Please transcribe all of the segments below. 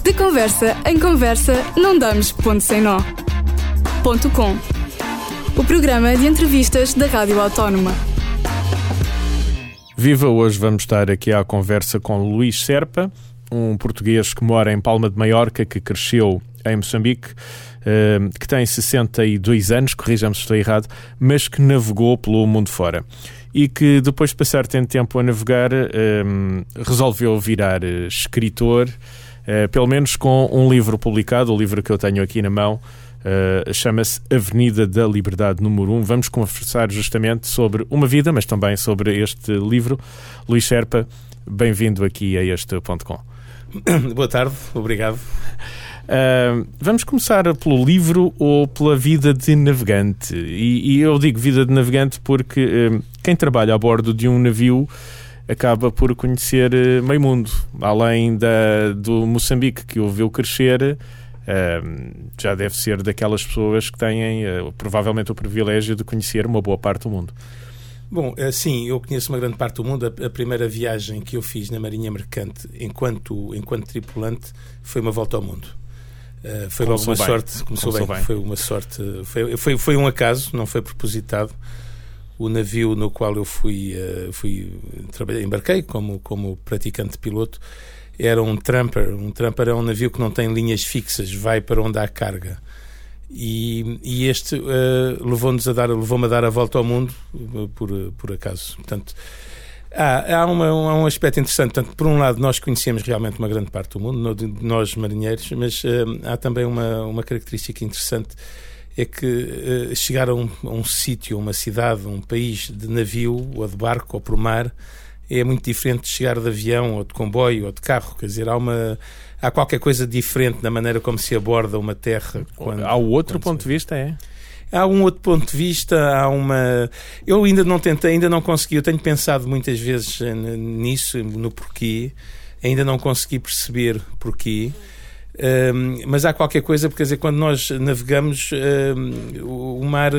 De conversa em conversa, não damos ponto sem nó. Ponto com. O programa de entrevistas da Rádio Autónoma. Viva! Hoje vamos estar aqui à conversa com Luís Serpa, um português que mora em Palma de Maiorca, que cresceu em Moçambique, eh, que tem 62 anos, corrija-me se estou errado, mas que navegou pelo mundo fora. E que depois de passar tanto tempo a navegar, eh, resolveu virar eh, escritor, pelo menos com um livro publicado, o livro que eu tenho aqui na mão, Uh, chama-se Avenida da Liberdade número 1. Vamos conversar justamente sobre uma vida, mas também sobre este livro. Luís Serpa, bem-vindo aqui a este ponto com. Boa tarde, obrigado. Uh, vamos começar pelo livro ou pela vida de navegante. E, e eu digo vida de navegante porque quem trabalha a bordo de um navio acaba por conhecer meio mundo. Além da, do Moçambique que o viu crescer, já deve ser daquelas pessoas que têm uh, provavelmente o privilégio de conhecer uma boa parte do mundo. Bom, eh, sim, eu conheço uma grande parte do mundo. A, primeira viagem que eu fiz na Marinha Mercante enquanto, enquanto tripulante foi uma volta ao mundo. Uh, foi logo uma bem. sorte, começou, começou bem. bem. Foi uma sorte, foi, foi, foi um acaso, não foi propositado. O navio no qual eu fui, uh, fui embarquei como, como praticante piloto era um tramper. Um tramper é um navio que não tem linhas fixas, vai para onde há carga. E, e este uh, levou-nos a dar, levou-me a dar a volta ao mundo uh, por, uh, por acaso. Portanto, há, há, uma, há, um aspecto interessante. Portanto, por um lado, nós conhecemos realmente uma grande parte do mundo, nós marinheiros, mas há também uma, uma característica interessante é que chegar a um, a um sítio, uma cidade, um país de navio ou de barco ou por mar é muito diferente de chegar de avião ou de comboio ou de carro. Quer dizer, há uma há qualquer coisa diferente na maneira como se aborda uma terra. Quando, há outro ponto de vista, é? Há um outro ponto de vista, há uma. Eu ainda não tentei, ainda não consegui. Eu tenho pensado muitas vezes nisso, no porquê. Ainda não consegui perceber porquê. Mas há qualquer coisa, porque quer dizer, quando nós navegamos, o mar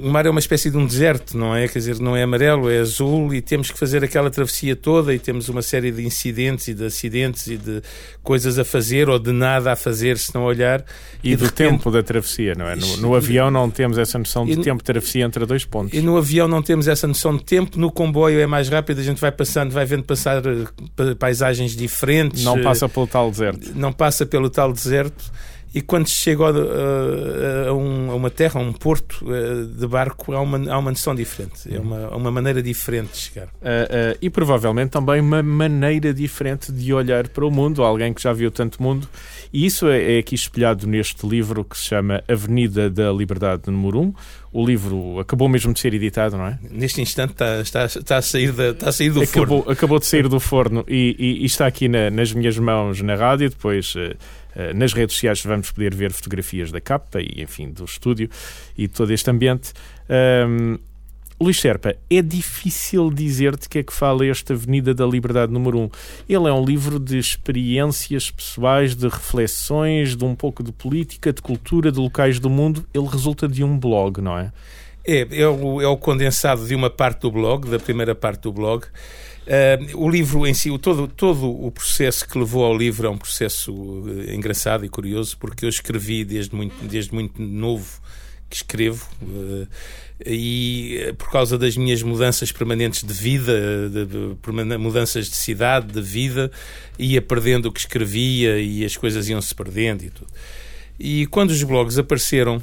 o mar é uma espécie de um deserto, não é? Quer dizer, não é amarelo, é azul e temos que fazer aquela travessia toda e temos uma série de incidentes e de acidentes e de coisas a fazer ou de nada a fazer se não olhar. E, e do repente... tempo da travessia, não é? No, no, avião não temos essa noção de e tempo de travessia entre dois pontos. E no avião não temos essa noção de tempo, no comboio é mais rápido, a gente vai passando, vai vendo passar eh, paisagens diferentes. Não passa pelo tal deserto. Não passa pelo tal deserto e quando se chega a, a, um, a, uma terra, a um porto uh, de barco, há uma, há uma noção diferente, é uma, uma maneira diferente de chegar. Uh, uh, e provavelmente também uma maneira diferente de olhar para o mundo, alguém que já viu tanto mundo, e isso é, é aqui espelhado neste livro que se chama Avenida da Liberdade número 1. O livro acabou mesmo de ser editado, não é? Neste instante está, está, está, a, sair da, está a sair do acabou, forno. Acabou de sair do forno e, e, e está aqui na, nas minhas mãos na rádio, depois eh, nas redes sociais vamos poder ver fotografias da capa e, enfim, do estúdio e todo este ambiente. Um, Luís Serpa, é difícil dizer-te que é que fala esta Avenida da Liberdade número 1. Ele é um livro de experiências pessoais, de reflexões, de um pouco de política, de cultura, de locais do mundo. Ele resulta de um blog, não é? É, é o, é o condensado de uma parte do blog, da primeira parte do blog. Uh, o livro em si, o, todo, todo o processo que levou ao livro é um processo uh, engraçado e curioso, porque eu escrevi desde muito, desde muito novo que escrevo uh, e por causa das minhas mudanças permanentes de vida, de, de, mudanças de cidade, de vida, ia perdendo o que escrevia e as coisas iam se perdendo e tudo. E quando os blogs apareceram,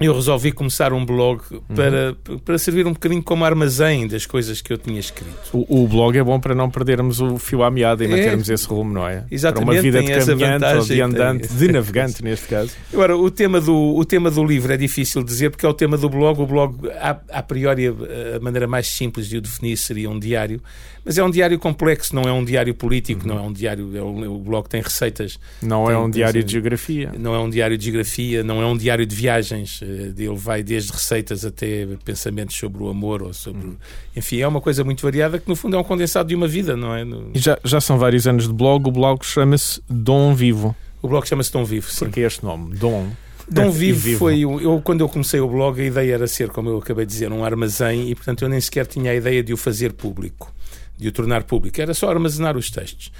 eu resolvi começar um blog para, uhum. para servir um bocadinho como armazém das coisas que eu tinha escrito. O, o blog é bom para não perdermos o fio à meada e é, mantermos esse rumo, não é? Exatamente. Para uma vida de caminhante ou de andante, tem... de navegante neste caso. Agora, o tema, do, o tema do livro é difícil dizer porque é o tema do blog. O blog, a, a priori, a maneira mais simples de o definir seria um diário, mas é um diário complexo, não é um diário político, uhum. não é um diário. É um, o blog tem receitas. Não tem, é um diário de geografia. Não é um diário de geografia, não é um diário de viagens. Eh, ele vai desde receitas até pensamentos sobre o amor ou sobre. Uhum. Enfim, é uma coisa muito variada que no fundo é um condensado de uma vida, não é? E já, já são vários anos de blog, o blog chama-se Dom Vivo. O blog chama-se Dom Vivo, sim. Porque este nome, Dom. Dom Vivo, Vivo, foi. Eu, quando eu comecei o blog, a ideia era ser, como eu acabei de dizer, um armazém e, portanto, eu nem sequer tinha a ideia de o fazer público de o tornar público, era só armazenar os textos.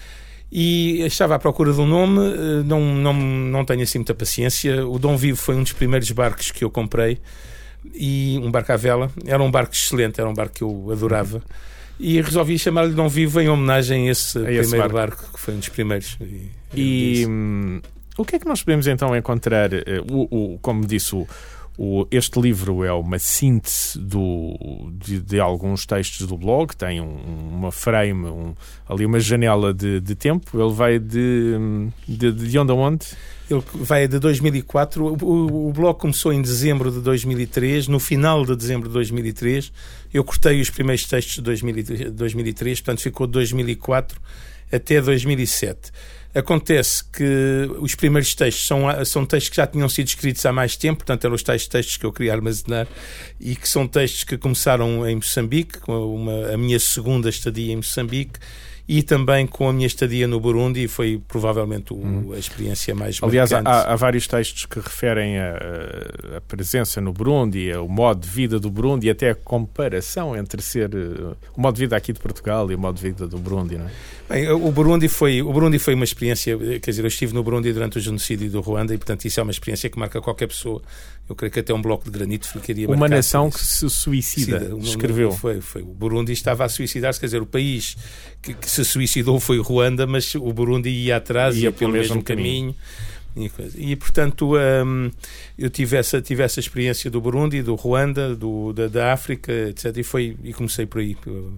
E estava à procura de um nome, eh, não, não, não tenho assim muita paciência. O Dom Vivo foi um dos primeiros barcos que eu comprei, e um barco à vela. Era um barco excelente, era um barco que eu adorava. E resolvi chamar-lhe Dom Vivo em homenagem a esse, a primeiro barco. barco. que foi um dos primeiros. E, e hum, o que é que nós podemos então encontrar? Eh, o, o como disse o o, este livro é uma síntese do, de, de, alguns textos do blog, tem um, uma frame, um, ali uma janela de, de, tempo. Ele vai de, de, de onde a onde? Ele vai de 2004. O, o, blog começou em dezembro de 2003. No final de dezembro de 2003, eu cortei os primeiros textos de 2003, portanto ficou de 2004 até 2007. Acontece que os primeiros textos são, são textos que já tinham sido escritos há mais tempo, portanto eram os tais textos que eu queria armazenar e que são textos que começaram em Moçambique, com uma, a minha segunda estadia em Moçambique e também com a minha estadia no Burundi, foi provavelmente o, uhum. a experiência mais Aliás, há, há, vários textos que referem a, a, presença no Burundi, o modo de vida do Burundi e até a comparação entre ser eh, o modo de vida aqui de Portugal e o modo de vida do Burundi, não é? Bem, o Burundi foi, o Burundi foi uma experiência, quer dizer, eu estive no Burundi durante o genocídio do Ruanda e, portanto, isso é uma experiência que marca qualquer pessoa. Eu creio que até um bloco de granito ficaria Uma nação que se suicida, escreveu. Foi, foi. O Burundi estava a suicidar-se, quer dizer, o país que, que, se suicidou foi o Ruanda, mas o Burundi ia atrás, ia, ia pelo mesmo, mesmo caminho. caminho. E, portanto, hum, eu tive essa, tive essa experiência do Burundi, do Ruanda, do, da, da África, etc. E, foi, e comecei por aí, por,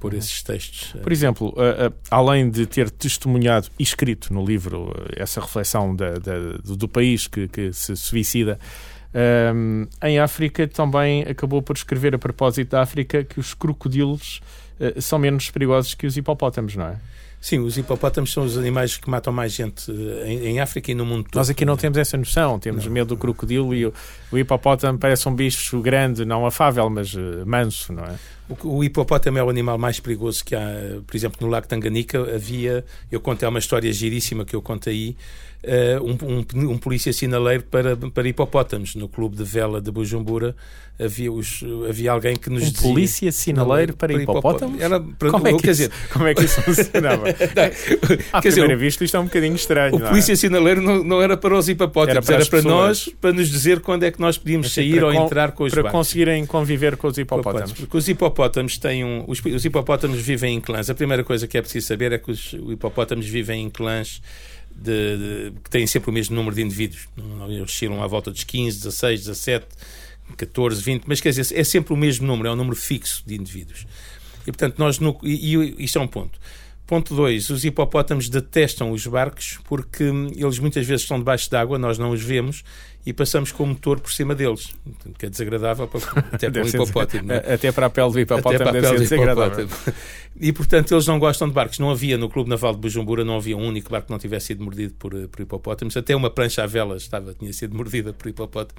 por uhum. esses textos. Por exemplo, uh, uh, além de ter testemunhado e escrito no livro uh, essa reflexão da, da, do país que, que se suicida, um, em África também acabou por escrever a propósito da África que os crocodilos são menos perigosos que os hipopótamos, não é? Sim, os hipopótamos são os animais que matam mais gente eh, em, em África e no mundo todo. Nós aqui não temos essa noção, temos não. medo do crocodilo e o, o, hipopótamo parece um bicho grande, não afável, mas uh, manso, não é? O, o, hipopótamo é o animal mais perigoso que há. Por exemplo, no Lago Tanganica havia, eu contei uma história giríssima que eu contei aí, uh, um, um, um, polícia sinaleiro para, para hipopótamos. No clube de vela de Bujumbura havia, os, havia alguém que nos um dizia... polícia sinaleiro para, para hipopótamos? Era para, como, é que quer isso, dizer, como é que isso funcionava? à quer primeira dizer, vista isto é um bocadinho estranho. O polícia é? sinaleiro não, não era para os hipopótamos, era para, era para nós, para nos dizer quando é que nós podíamos assim, sair ou com, entrar com os Para conseguirem conviver com os hipopótamos. Porque os hipopótamos têm um... Os, os hipopótamos vivem em clãs. A primeira coisa que é preciso saber é que os hipopótamos vivem em clãs de, de, que têm sempre o mesmo número de indivíduos. Eles oscilam à volta dos 15, 16, 17, 14, 20, mas quer dizer, é sempre o mesmo número, é um número fixo de indivíduos. E portanto, nós. No, e, e isto é um ponto. Ponto 2. Os hipopótamos detestam os barcos porque eles muitas vezes estão debaixo d'água, nós não os vemos e passamos com o motor por cima deles. Que é desagradável para, até para o hipopótamo. É? Até para a pele do hipopótamo deve ser desagradável. E, portanto, eles não gostam de barcos. Não havia no Clube Naval de Bujumbura, não havia um único barco que não tivesse sido mordido por, eh, por hipopótamos. Até uma prancha à vela estava, tinha sido mordida por hipopótamo.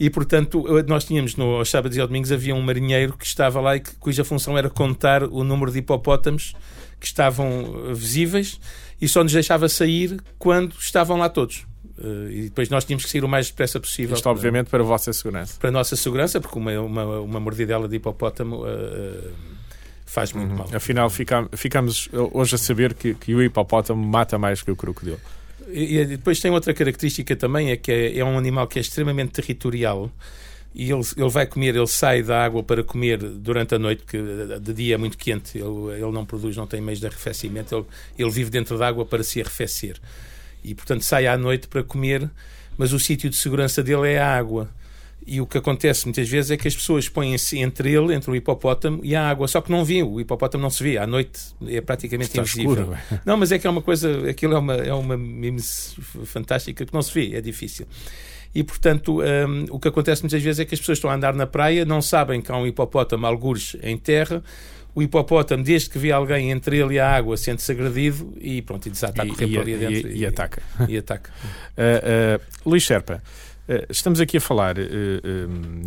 E, portanto, nós tínhamos, no, aos sábados e aos domingos, havia um marinheiro que estava lá e que, cuja função era contar o número de hipopótamos que estavam visíveis e só nos deixava sair quando estavam lá todos. Uh, e depois nós tínhamos que sair o mais depressa possível. Isto, obviamente, para a vossa segurança. Para a nossa segurança, porque uma, uma, uma mordidela de hipopótamo uh, faz muito uhum. mal. Afinal, fica, ficamos hoje a saber que, que, o hipopótamo mata mais que o crocodilo. E, e depois tem outra característica também, é que é, é um animal que é extremamente territorial e ele, ele vai comer, ele sai da água para comer durante a noite, porque de dia é muito quente, ele, ele não produz, não tem meios de arrefecimento, ele, ele vive dentro da água para se arrefecer. E, portanto, sai à noite para comer, mas o sítio de segurança dele é a água. E o que acontece muitas vezes é que as pessoas põem-se entre ele, entre o hipopótamo e a água, só que não viu, o hipopótamo não se vê, à noite é praticamente Está invisível. Escuro, não, mas é que é uma coisa, aquilo é uma, é uma fantástica que não se vê, é difícil e, portanto, um, o que acontece muitas vezes é que as pessoas estão a andar na praia, não sabem que há um hipopótamo, algures, em terra, o hipopótamo, desde que vê alguém entre ele e a água, sente-se agredido e pronto, e desata a correr e, por ali dentro. E, e, ataca. E ataca. Uh, uh, Luís Serpa, uh, estamos aqui a falar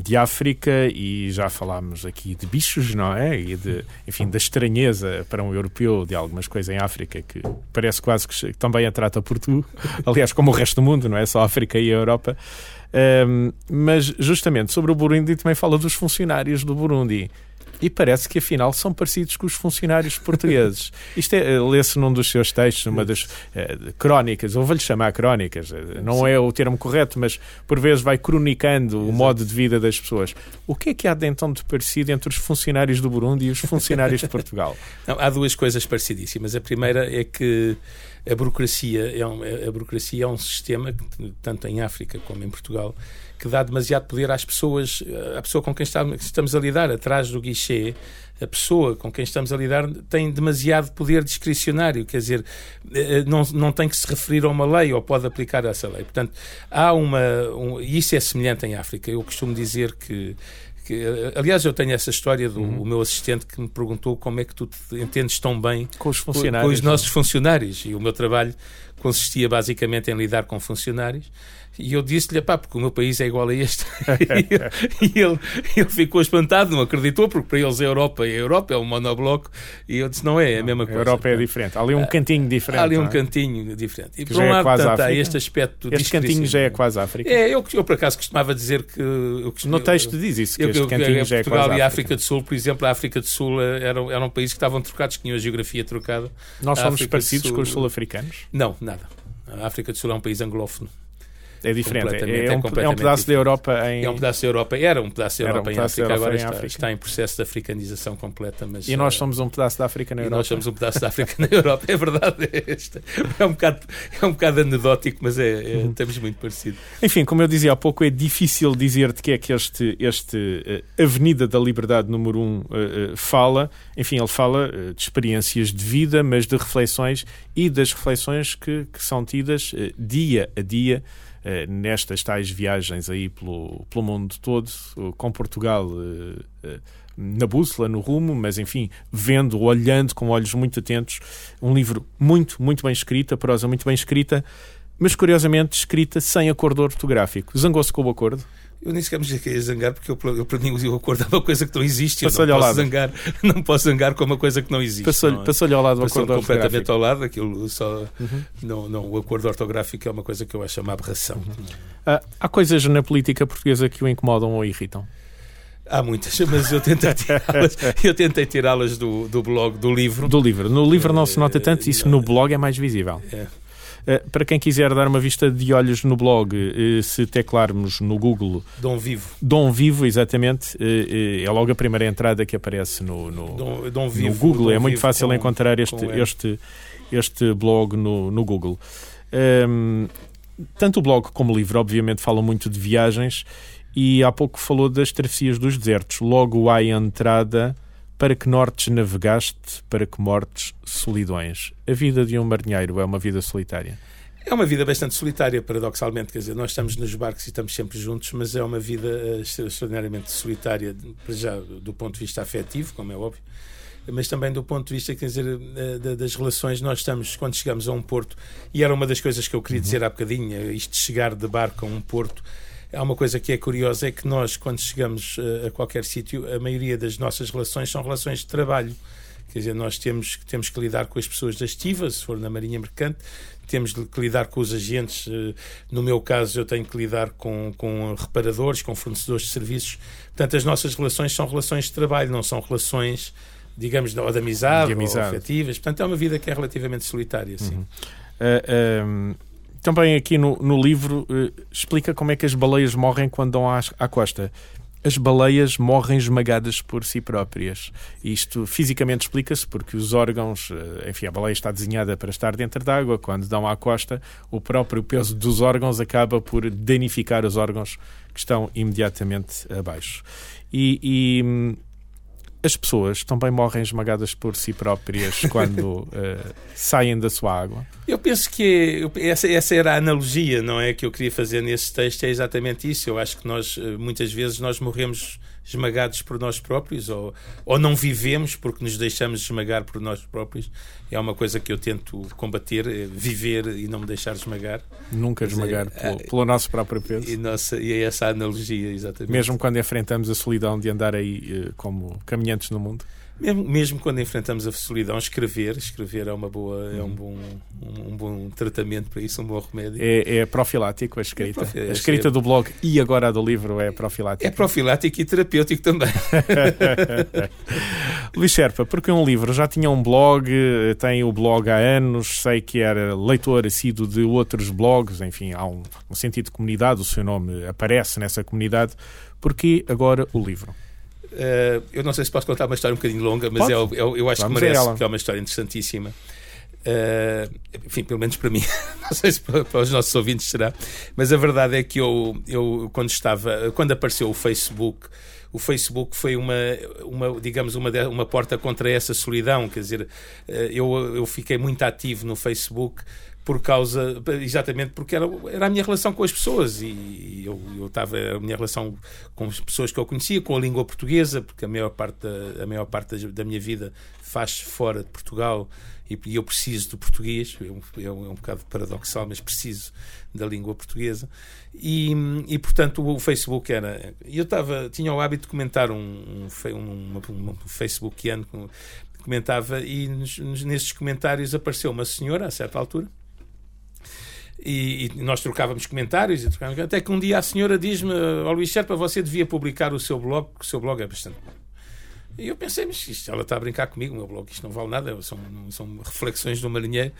de África e já falámos aqui de bichos, não é? E de, enfim, da estranheza para um europeu de algumas coisas em África que parece quase que também a trata por tu, aliás, como o resto do mundo, não é só a África e a Europa. mas justamente sobre o Burundi também fala dos funcionários do Burundi e parece que afinal são parecidos com os funcionários portugueses. Isto é, lê-se num dos seus textos, numa das uh, crónicas, ou vou-lhe chamar crónicas, não Sim. é o termo correto, mas por vezes vai cronicando Exato. o modo de vida das pessoas. O que é que há de então de parecido entre os funcionários do Burundi e os funcionários de Portugal? Não, há duas coisas parecidíssimas. A primeira é que a burocracia é um, a burocracia é um sistema, tanto em África como em Portugal, que dá demasiado poder às pessoas, à pessoa com quem estamos a lidar, atrás do guichê, a pessoa com quem estamos a lidar tem demasiado poder discricionário, quer dizer, eh, não, não tem que se referir a uma lei ou pode aplicar essa lei. Portanto, há uma. Um, isso é semelhante em África. Eu costumo dizer que que, aliás, eu tenho essa história do uhum. meu assistente que me perguntou como é que tu te entendes tão bem com os funcionários, com, com os nossos funcionários. E o meu trabalho consistia basicamente em lidar com funcionários e eu disse-lhe, pá, porque o meu país é igual a este. e ele, ele ficou espantado, não acreditou, porque para eles a Europa é a Europa, é um monobloco. E eu disse, não é, é a mesma coisa. A Europa é diferente. Há ali um cantinho diferente. Há ali um é? cantinho diferente. E que por um é lado, portanto, há este aspecto Este cantinho já é quase África. É, eu, eu por acaso costumava dizer que. Eu, no texto diz isso, que eu, este cantinho já é Portugal quase e a África do Sul, por exemplo, a África do Sul era, era um país que estavam trocados, que tinham a geografia trocada. Nós somos parecidos Sul... com os sul-africanos? Não, nada. A África do Sul é um país anglófono. É diferente. É, é, um, é um pedaço da Europa em. É um pedaço da Europa. Era um pedaço da Europa um pedaço em África. Agora em está, está, em processo de africanização completa. Mas, e nós eh, somos um pedaço da África na Europa. nós somos um pedaço da África na Europa. É verdade. É, é, um, bocado, é um bocado anedótico, mas é, é uhum. estamos muito parecidos. Enfim, como eu dizia há pouco, é difícil dizer de que é que este, este uh, Avenida da Liberdade número 1 um, uh, fala. Enfim, ele fala de experiências de vida, mas de reflexões e das reflexões que, que são tidas dia a dia eh, nestas tais viagens aí pelo, pelo mundo todo, com Portugal eh, na bússola, no rumo, mas enfim, vendo, olhando com olhos muito atentos. Um livro muito, muito bem escrito, a prosa muito bem escrita, mas curiosamente escrita sem acordo ortográfico. Zangou-se com o acordo? Eu nem sequer me queria zangar porque eu, eu, para mim o acordo é uma coisa que não existe. Eu não posso, zangar, não posso zangar com uma coisa que não existe. Passou-lhe é? passou ao lado o acordo completamente ao lado. Aquilo só, uhum. não, não, o acordo ortográfico é uma coisa que eu acho uma aberração. Uhum. Ah, há coisas na política portuguesa que o incomodam ou irritam? Há muitas, mas eu tentei tirá-las, eu tentei tirá-las do, do blog, do livro. Do livro. No livro não se nota tanto, isso no blog é mais visível. É. Eh, para quem quiser dar uma vista de olhos no blog, eh, se teclarmos no Google Dom Vivo. Dom Vivo, exatamente, eh, é logo a primeira entrada que aparece no, no, Dom, Dom Vivo, no Google. Dom é muito Vivo fácil com, encontrar este, este, este blog no, no Google. Um, ehm, tanto o blog como o livro, obviamente, falam muito de viagens e há pouco falou das travessias dos desertos. Logo há a entrada para que nortes navegaste, para que mortes solidões. A vida de um marinheiro é uma vida solitária. É uma vida bastante solitária, paradoxalmente. Quer dizer, nós estamos nos barcos e estamos sempre juntos, mas é uma vida uh, extraordinariamente solitária, já do ponto de vista afetivo, como é óbvio, mas também do ponto de vista, quer dizer, uh, das relações. Nós estamos, quando chegamos a um porto, e era uma das coisas que eu queria dizer há bocadinho, é isto de chegar de barco a um porto Há uma coisa que é curiosa, é que nós, quando chegamos eh, a qualquer sítio, a maioria das nossas relações são relações de trabalho. Quer dizer, nós temos, temos que lidar com as pessoas da estiva, se for na Marinha Mercante, temos que lidar com os agentes. Eh, no meu caso, eu tenho que lidar com, com reparadores, com fornecedores de serviços. Portanto, as nossas relações são relações de trabalho, não são relações, digamos, de, de amizade, de amizade. ou afetivas. Portanto, é uma vida que é relativamente solitária. Sim. Uhum. Uh, também aqui no, no livro uh, explica como é que as baleias morrem quando dão à, à costa. As baleias morrem esmagadas por si próprias. Isto fisicamente explica-se porque os órgãos, eh, enfim, a baleia está desenhada para estar dentro d'água, quando dão à costa, o próprio peso dos órgãos acaba por danificar os órgãos que estão imediatamente abaixo. E, e hum, as pessoas também morrem esmagadas por si próprias quando uh, saem da sua água? Eu penso que essa, essa era a analogia, não é, que eu queria fazer nesse texto, é exatamente isso. Eu acho que nós, eh, muitas vezes, nós morremos esmagados por nós próprios ou, ou não vivemos porque nos deixamos esmagar por nós próprios. É uma coisa que eu tento combater, é viver e não me deixar esmagar. Nunca esmagar é, pelo, é, pelo, nosso próprio peso. E, nossa, e é essa a analogia, exatamente. Mesmo quando enfrentamos a solidão de andar aí eh, como caminhantes no mundo? Mesmo, mesmo quando enfrentamos a solidão, escrever, escrever é uma boa, é um bom, um, um bom tratamento para isso, um bom remédio. É, é profilático a escrita. É a escrita do blog e agora a do livro é profilático. É profilático e terapêutico também. Luís Serpa, porque um livro já tinha um blog, tem o blog há anos, sei que era leitor assíduo de outros blogs, enfim, há um, um sentido de comunidade, o seu nome aparece nessa comunidade. Porque agora o livro? Uh, eu não sei se posso contar uma história um bocadinho longa, mas é, eu, eu acho Vamos que merece, porque é uma história interessantíssima. Uh, enfim, pelo menos para mim, não sei se para, para, os nossos ouvintes será, mas a verdade é que eu, eu quando estava, quando apareceu o Facebook, o Facebook foi uma, uma digamos, uma, uma porta contra essa solidão. Quer dizer, eh, eu, eu fiquei muito ativo no Facebook por causa, exatamente porque era, era a minha relação com as pessoas e eu, eu estava, a minha relação com as pessoas que eu conhecia, com a língua portuguesa, porque a maior parte da, a maior parte da, minha vida faz fora de Portugal e, e eu preciso do português, é um, é um, é um bocado paradoxal, mas preciso da língua portuguesa. E, e portanto o Facebook era, eu estava, tinha o hábito de comentar um, um, um, um Facebookiano comentava e nos, nesses comentários apareceu uma senhora a certa altura e, e, nós trocávamos comentários, trocávamos, até que um dia a senhora diz-me: Ó Luís Serpa, você devia publicar o seu blog, o seu blog é bastante bom. E eu pensei, mas isto, ela está a brincar comigo, o meu blog, isto não vale nada, são, são reflexões do marinheiro,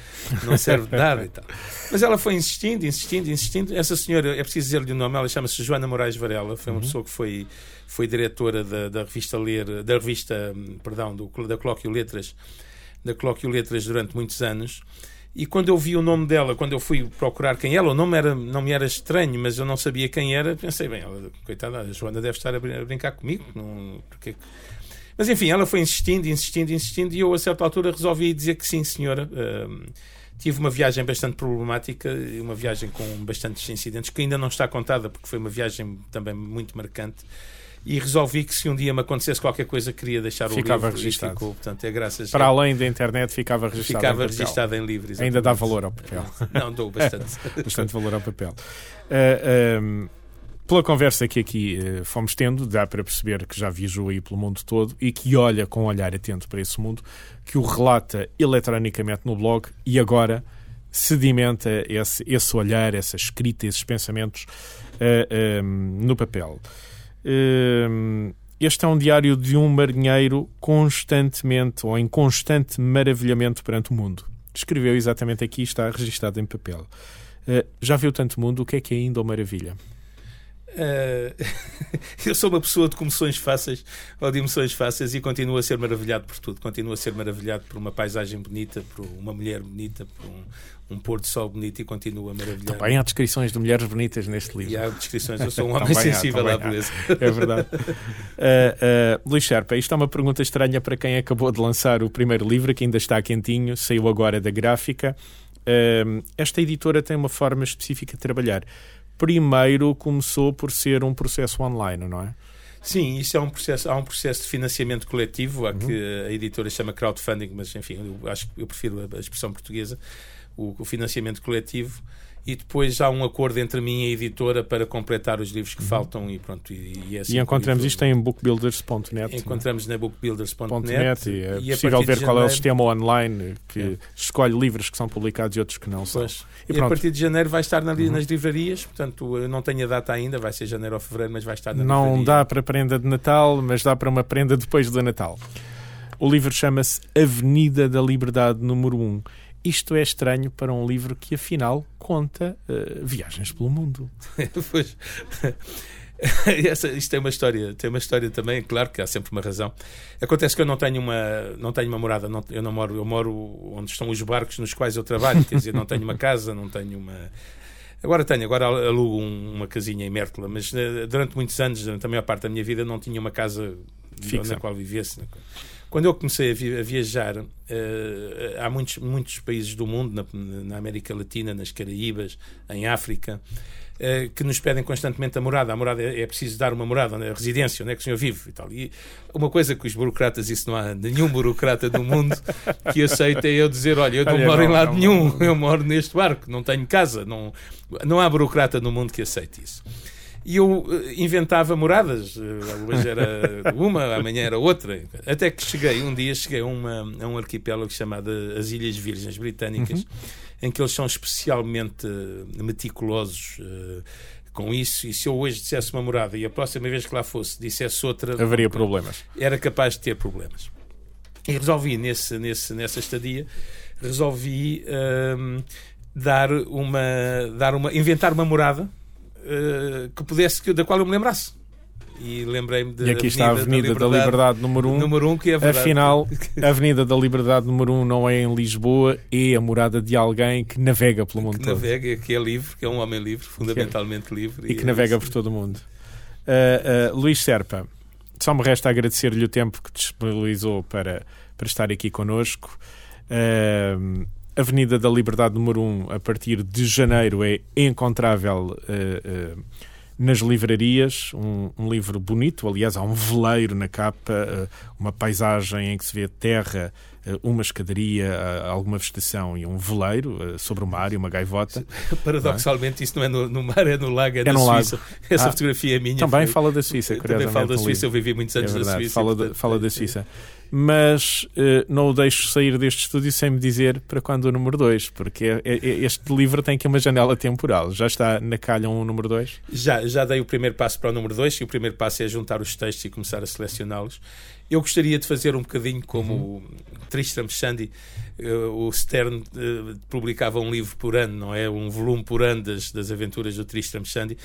não serve de nada e tal. Mas ela foi insistindo, insistindo, insistindo. Essa senhora, é preciso dizer-lhe o nome, ela chama-se Joana Moraes Varela, foi uma uhum. pessoa que foi, foi diretora da, da revista Ler, da revista, perdão, do, da Colóquio Letras, da Colóquio Letras durante muitos anos e quando eu vi o nome dela, quando eu fui procurar quem era, o nome era, não me era estranho, mas eu não sabia quem era, pensei, bem, ela, coitada, a Joana deve estar a brincar comigo. Não, porque... Mas enfim, ela foi insistindo, insistindo, insistindo, e eu a certa altura resolvi dizer que sim, senhora. Uh, tive uma viagem bastante problemática, uma viagem com bastantes incidentes, que ainda não está contada, porque foi uma viagem também muito marcante e resolvi que se um dia me acontecesse qualquer coisa queria deixar ficava o livro registado. Ficou, portanto, é graças Para a... além da internet ficava registado ficava em registado em livro exatamente. ainda dá valor ao papel não, dou bastante bastante valor ao papel uh, eh, um, ehm, pela conversa que aqui uh, fomos tendo, dá para perceber que já viajou aí pelo mundo todo e que olha com um olhar atento para esse mundo, que o relata eletronicamente no blog e agora sedimenta esse, esse olhar, essa escrita, esses pensamentos uh, uh, no papel. Hum, este é um diário de um marinheiro constantemente ou em constante maravilhamento perante o mundo. Escreveu exatamente aqui, está registado em papel. Uh, já viu tanto mundo, o que é que é ainda o maravilha? Uh, eu sou uma pessoa de comoções fáceis ou de emoções fáceis e continuo a ser maravilhado por tudo. Continuo a ser maravilhado por uma paisagem bonita, por uma mulher bonita, por um, um pôr de sol bonito e continuo a maravilhar. Também há descrições de mulheres bonitas neste livro. E há descrições, eu sou um homem sensível à beleza. É verdade. uh, uh, Luís Sherpa, isto é uma pergunta estranha para quem acabou de lançar o primeiro livro, que ainda está quentinho, saiu agora da gráfica. Esta editora tem uma forma específica de trabalhar primeiro começou por ser um processo online, não é? Sim, isso é um processo, há um processo de financiamento coletivo, a uhum. que a editora chama crowdfunding, mas enfim, eu acho que eu prefiro a expressão portuguesa, o, o financiamento coletivo e depois há um acordo entre mim e a editora para completar os livros que uhum. faltam e pronto. E, e, é assim e encontramos isto em bookbuilders.net. É? Encontramos é? na bookbuilders.net e é e possível ver qual é o sistema online que é. escolhe livros que são publicados e outros que não são. E, e a partir de janeiro vai estar na, uhum. nas livrarias, portanto eu não tenho a data ainda, vai ser janeiro ou fevereiro, mas vai estar na Não livraria. dá para prenda de Natal, mas dá para uma prenda depois do Natal. O livro chama-se Avenida da Liberdade número 1 isto é estranho para um livro que, afinal, conta uh, viagens pelo mundo. pois. Essa, isto tem uma história, tem uma história também, claro que há sempre uma razão. Acontece que eu não tenho uma, não tenho uma morada, não, eu não moro, eu moro onde estão os barcos nos quais eu trabalho, quer dizer, não tenho uma casa, não tenho uma Agora tenho, agora alugo uma casinha em Mértola, mas uh, durante muitos anos, durante a maior parte da minha vida, não tinha uma casa Fixa. na qual vivesse. Quando eu comecei a, viajar, uh, há muitos, muitos países do mundo, na, na, América Latina, nas Caraíbas, em África, uh, que nos pedem constantemente a morada. A morada é, é preciso dar uma morada, a residência, onde é que o senhor vive e tal. E uma coisa que os burocratas, isso não há nenhum burocrata do mundo que aceite é eu dizer: olha, eu não olha, moro não, em lado não, nenhum, não, eu moro neste barco, não tenho casa. Não, não há burocrata no mundo que aceite isso. E eu eh, inventava moradas. Hoje era uma, amanhã era outra. Até que cheguei, um dia cheguei a, uma, a um arquipélago chamado as Ilhas Virgens Britânicas, uhum. em que eles são especialmente meticulosos com isso. E se eu hoje dissesse uma morada e a próxima vez que lá fosse dissesse outra. Haveria problemas. Era capaz de ter problemas. E resolvi, nesse, nesse, nessa estadia, resolvi uh, dar uma, dar uma, inventar uma morada uh, que pudesse, da qual eu me lembrasse. E lembrei-me de. E aqui está a Avenida da Liberdade, da Liberdade número 1. Um. Número 1, um, que é verdade. Afinal, a Avenida da Liberdade número 1 um não é em Lisboa, é a morada de alguém que navega pelo mundo que todo. Navega, que é livre, que é um homem livre, fundamentalmente que é, livre. E, e que é navega isso. por todo o mundo. Uh, uh, Luís Serpa, só me resta agradecer-lhe o tempo que disponibilizou para, para estar aqui connosco. Uh, Avenida da Liberdade número 1, a partir de janeiro, é encontrável uh, uh, nas livrarias. Um, um, livro bonito, aliás, há um veleiro na capa, uh, uma paisagem em que se vê terra, uma escadaria, alguma vegetação e um veleiro sobre o mar e uma gaivota. Paradoxalmente, é? isso não é no, no, mar, é no lago, é, é na Suíça. Lago. Essa ah, fotografia é minha. Também foi... fala da Suíça, Também fala da Suíça, eu vivi muitos anos é na Suíça. Fala, portanto, fala da Suíça mas uh, não o deixo sair deste estúdio sem me dizer para quando o número 2, porque é, é, este livro tem aqui uma janela temporal. Já está na calha um número 2? Já, já dei o primeiro passo para o número 2 e o primeiro passo é juntar os textos e começar a selecioná-los. Eu gostaria de fazer um bocadinho como uhum. o Tristram Shandy, uh, o Stern uh, publicava um livro por ano, não é? Um volume por ano das, das aventuras do Tristram Shandy.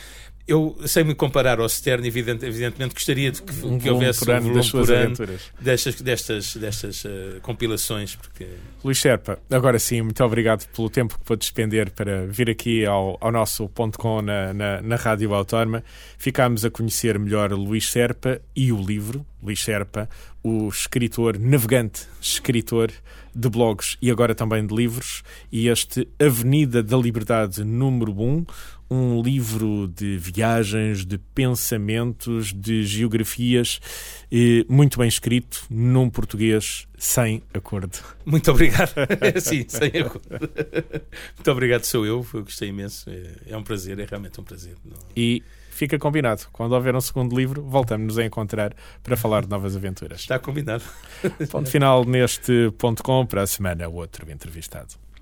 Eu, sem me comparar ao Stern, evident, evidentemente gostaria de que, um que houvesse um volume das por ano destas, destas, destas uh, compilações. Porque... Luís Serpa, agora sim, muito obrigado pelo tempo que pôde despender para vir aqui ao, ao nosso ponto com na, na, na Rádio Autónoma. Ficámos a conhecer melhor Luís Serpa e o livro, Luís Serpa, o escritor, navegante escritor de blogs e agora também de livros, e este Avenida da Liberdade número 1, um livro de viagens, de pensamentos, de geografias, muito bem escrito, num português sem acordo. Muito obrigado. Sim, sem acordo. Muito obrigado, sou eu, eu gostei imenso. É, é um prazer, é realmente um prazer. E fica combinado. Quando houver um segundo livro, voltamos-nos a encontrar para falar de novas aventuras. Está combinado. Ponto final neste ponto com para a semana, outro entrevistado.